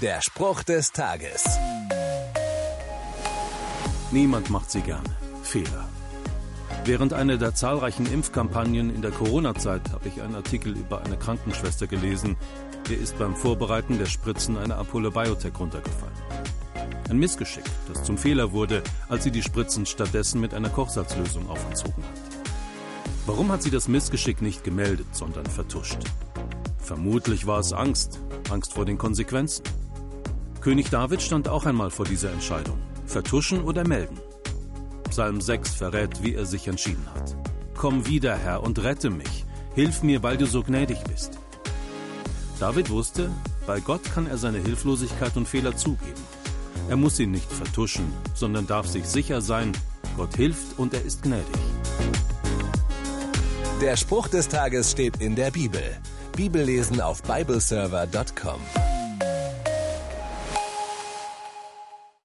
Der Spruch des Tages. Niemand macht sie gerne. Fehler. Während einer der zahlreichen Impfkampagnen in der Corona-Zeit habe ich einen Artikel über eine Krankenschwester gelesen, der ist beim Vorbereiten der Spritzen einer Ampulle Biotech runtergefallen. Ein Missgeschick, das zum Fehler wurde, als sie die Spritzen stattdessen mit einer Kochsalzlösung aufgezogen hat. Warum hat sie das Missgeschick nicht gemeldet, sondern vertuscht? Vermutlich war es Angst, Angst vor den Konsequenzen. König David stand auch einmal vor dieser Entscheidung. Vertuschen oder melden? Psalm 6 verrät, wie er sich entschieden hat. Komm wieder, Herr, und rette mich. Hilf mir, weil du so gnädig bist. David wusste, bei Gott kann er seine Hilflosigkeit und Fehler zugeben. Er muss sie nicht vertuschen, sondern darf sich sicher sein, Gott hilft und er ist gnädig. Der Spruch des Tages steht in der Bibel. Bibellesen auf bibleserver.com.